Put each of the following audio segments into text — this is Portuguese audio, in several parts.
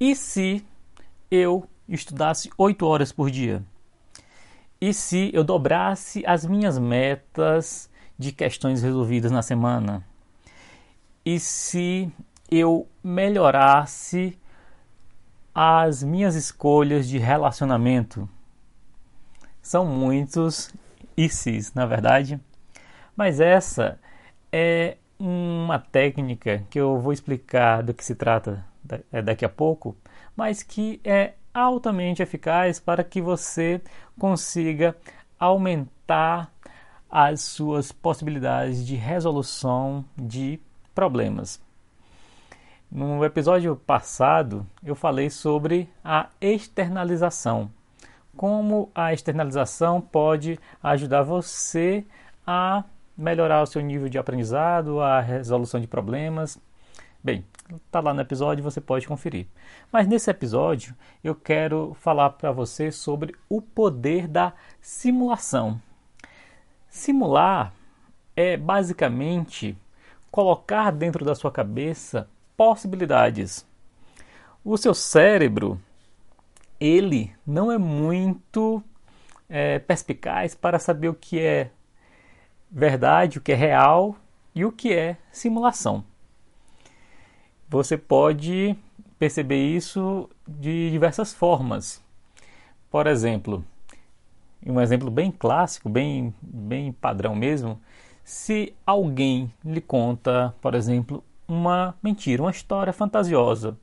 E se eu estudasse 8 horas por dia? E se eu dobrasse as minhas metas de questões resolvidas na semana? E se eu melhorasse as minhas escolhas de relacionamento? São muitos e sis, na verdade. Mas essa é uma técnica que eu vou explicar do que se trata daqui a pouco, mas que é altamente eficaz para que você consiga aumentar as suas possibilidades de resolução de problemas. No episódio passado, eu falei sobre a externalização. Como a externalização pode ajudar você a melhorar o seu nível de aprendizado, a resolução de problemas. Bem, está lá no episódio, você pode conferir. Mas nesse episódio eu quero falar para você sobre o poder da simulação. Simular é basicamente colocar dentro da sua cabeça possibilidades. O seu cérebro, ele não é muito é, perspicaz para saber o que é verdade, o que é real e o que é simulação. Você pode perceber isso de diversas formas. Por exemplo, um exemplo bem clássico, bem, bem padrão mesmo, se alguém lhe conta, por exemplo, uma mentira, uma história fantasiosa.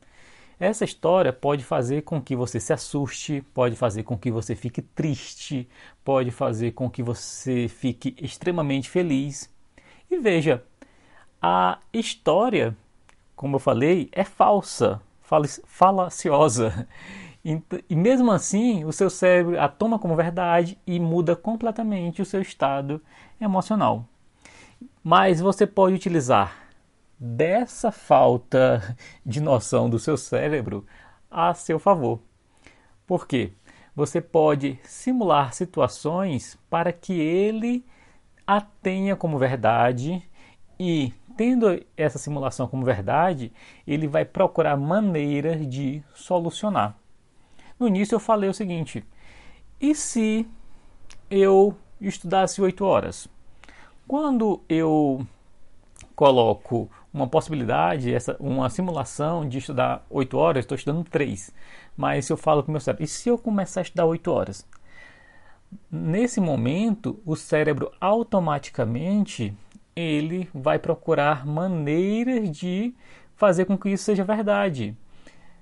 Essa história pode fazer com que você se assuste, pode fazer com que você fique triste, pode fazer com que você fique extremamente feliz. E veja, a história, como eu falei, é falsa, falaciosa. E mesmo assim, o seu cérebro a toma como verdade e muda completamente o seu estado emocional. Mas você pode utilizar dessa falta de noção do seu cérebro a seu favor. Por quê? Você pode simular situações para que ele a tenha como verdade e, tendo essa simulação como verdade, ele vai procurar maneiras de solucionar. No início eu falei o seguinte: e se eu estudasse oito horas? Quando eu coloco uma possibilidade, essa, uma simulação de estudar 8 horas, estou estudando 3. Mas se eu falo com o meu cérebro, e se eu começar a estudar 8 horas? Nesse momento, o cérebro automaticamente ele vai procurar maneiras de fazer com que isso seja verdade.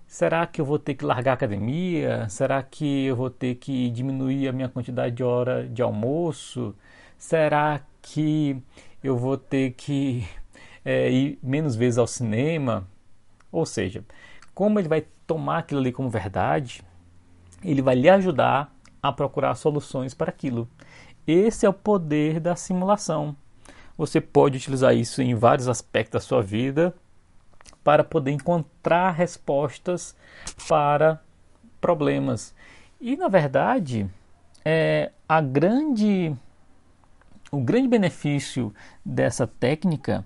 Será que eu vou ter que largar a academia? Será que eu vou ter que diminuir a minha quantidade de hora de almoço? Será que eu vou ter que é, ir menos vezes ao cinema. Ou seja, como ele vai tomar aquilo ali como verdade, ele vai lhe ajudar a procurar soluções para aquilo. Esse é o poder da simulação. Você pode utilizar isso em vários aspectos da sua vida para poder encontrar respostas para problemas. E na verdade, é, a grande, o grande benefício dessa técnica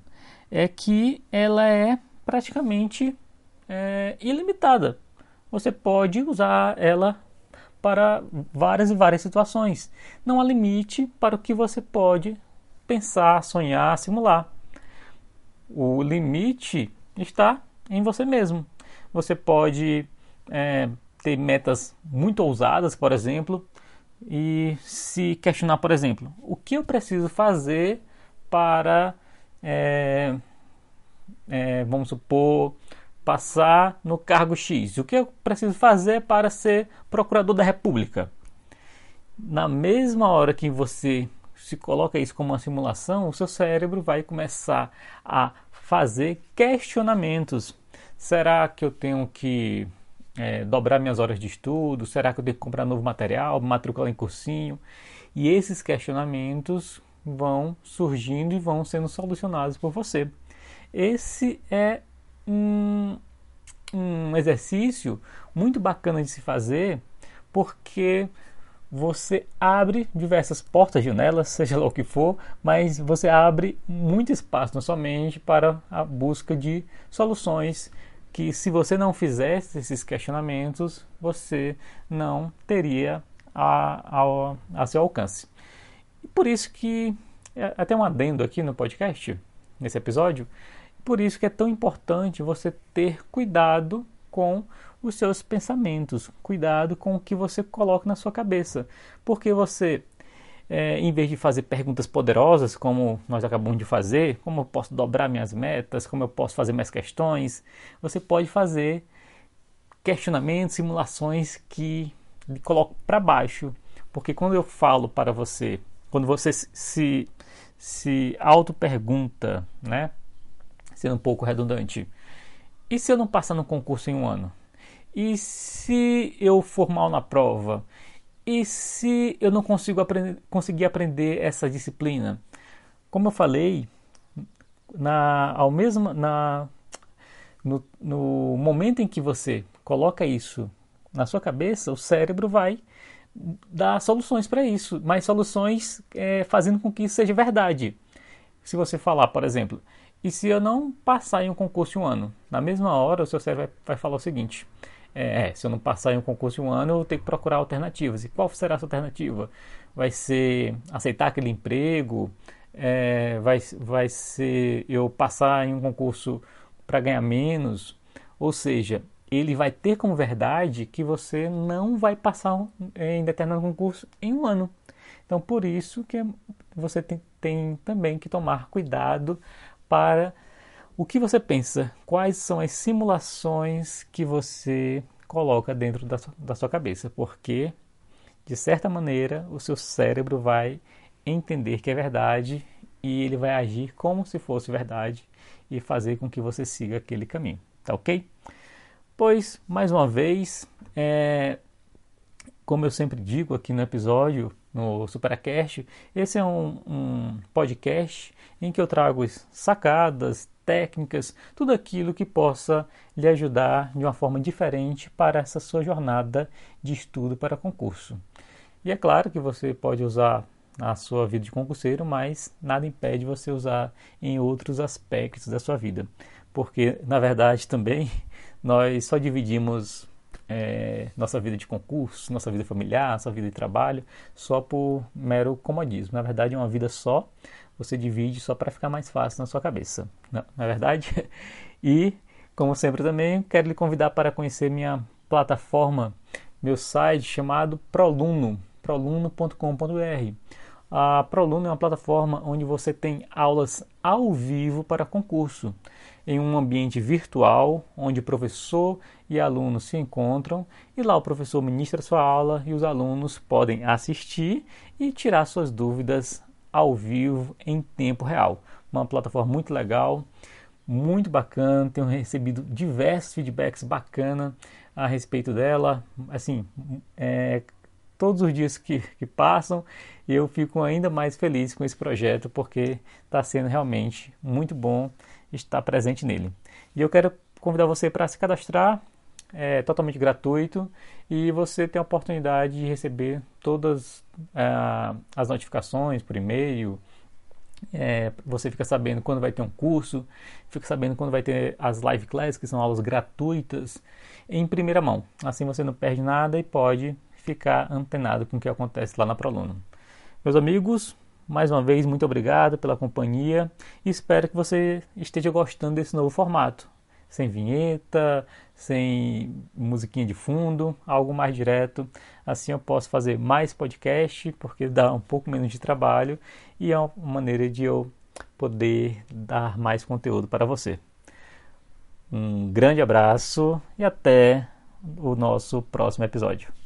é que ela é praticamente é, ilimitada. Você pode usar ela para várias e várias situações. Não há limite para o que você pode pensar, sonhar, simular. O limite está em você mesmo. Você pode é, ter metas muito ousadas, por exemplo, e se questionar, por exemplo, o que eu preciso fazer para é, é, vamos supor, passar no cargo X. O que eu preciso fazer para ser procurador da República? Na mesma hora que você se coloca isso como uma simulação, o seu cérebro vai começar a fazer questionamentos. Será que eu tenho que é, dobrar minhas horas de estudo? Será que eu tenho que comprar novo material, matricular em cursinho? E esses questionamentos vão surgindo e vão sendo solucionados por você. Esse é um, um exercício muito bacana de se fazer porque você abre diversas portas, janelas, seja lá o que for, mas você abre muito espaço na sua mente para a busca de soluções que se você não fizesse esses questionamentos, você não teria a, a, a seu alcance. E por isso que, é, até um adendo aqui no podcast, nesse episódio, por isso que é tão importante você ter cuidado com os seus pensamentos, cuidado com o que você coloca na sua cabeça, porque você é, em vez de fazer perguntas poderosas, como nós acabamos de fazer, como eu posso dobrar minhas metas, como eu posso fazer mais questões, você pode fazer questionamentos, simulações que lhe colocam para baixo. Porque quando eu falo para você, quando você se, se auto-pergunta, né? Sendo um pouco redundante, e se eu não passar no concurso em um ano? E se eu for mal na prova? E se eu não consigo conseguir aprender essa disciplina? Como eu falei, na, ao mesmo, na, no, no momento em que você coloca isso na sua cabeça, o cérebro vai dar soluções para isso, mas soluções é, fazendo com que isso seja verdade. Se você falar, por exemplo, e se eu não passar em um concurso um ano? Na mesma hora, o seu cérebro vai, vai falar o seguinte: é, é, se eu não passar em um concurso de um ano, eu vou ter que procurar alternativas. E qual será essa alternativa? Vai ser aceitar aquele emprego? É, vai, vai ser eu passar em um concurso para ganhar menos? Ou seja, ele vai ter como verdade que você não vai passar em determinado concurso em um ano. Então, por isso que você tem, tem também que tomar cuidado para o que você pensa? Quais são as simulações que você coloca dentro da sua, da sua cabeça? Porque, de certa maneira, o seu cérebro vai entender que é verdade e ele vai agir como se fosse verdade e fazer com que você siga aquele caminho. Tá ok? Pois, mais uma vez, é, como eu sempre digo aqui no episódio, no Supercast, esse é um, um podcast em que eu trago sacadas, técnicas, tudo aquilo que possa lhe ajudar de uma forma diferente para essa sua jornada de estudo para concurso. E é claro que você pode usar na sua vida de concurseiro, mas nada impede você usar em outros aspectos da sua vida, porque na verdade também nós só dividimos é, nossa vida de concurso, nossa vida familiar, nossa vida de trabalho, só por mero comodismo. Na verdade, é uma vida só, você divide só para ficar mais fácil na sua cabeça, não, é verdade? E, como sempre também, quero lhe convidar para conhecer minha plataforma, meu site chamado Proluno, proluno.com.br. A Proluno é uma plataforma onde você tem aulas ao vivo para concurso, em um ambiente virtual, onde professor e alunos se encontram, e lá o professor ministra sua aula e os alunos podem assistir e tirar suas dúvidas ao vivo em tempo real. Uma plataforma muito legal, muito bacana, tenho recebido diversos feedbacks bacana a respeito dela. Assim, é, todos os dias que, que passam, eu fico ainda mais feliz com esse projeto porque está sendo realmente muito bom estar presente nele. E eu quero convidar você para se cadastrar, é totalmente gratuito e você tem a oportunidade de receber todas ah, as notificações por e-mail. É, você fica sabendo quando vai ter um curso, fica sabendo quando vai ter as live classes, que são aulas gratuitas, em primeira mão. Assim você não perde nada e pode ficar antenado com o que acontece lá na Proluno. Meus amigos, mais uma vez, muito obrigado pela companhia e espero que você esteja gostando desse novo formato sem vinheta, sem musiquinha de fundo, algo mais direto. Assim eu posso fazer mais podcast, porque dá um pouco menos de trabalho e é uma maneira de eu poder dar mais conteúdo para você. Um grande abraço e até o nosso próximo episódio.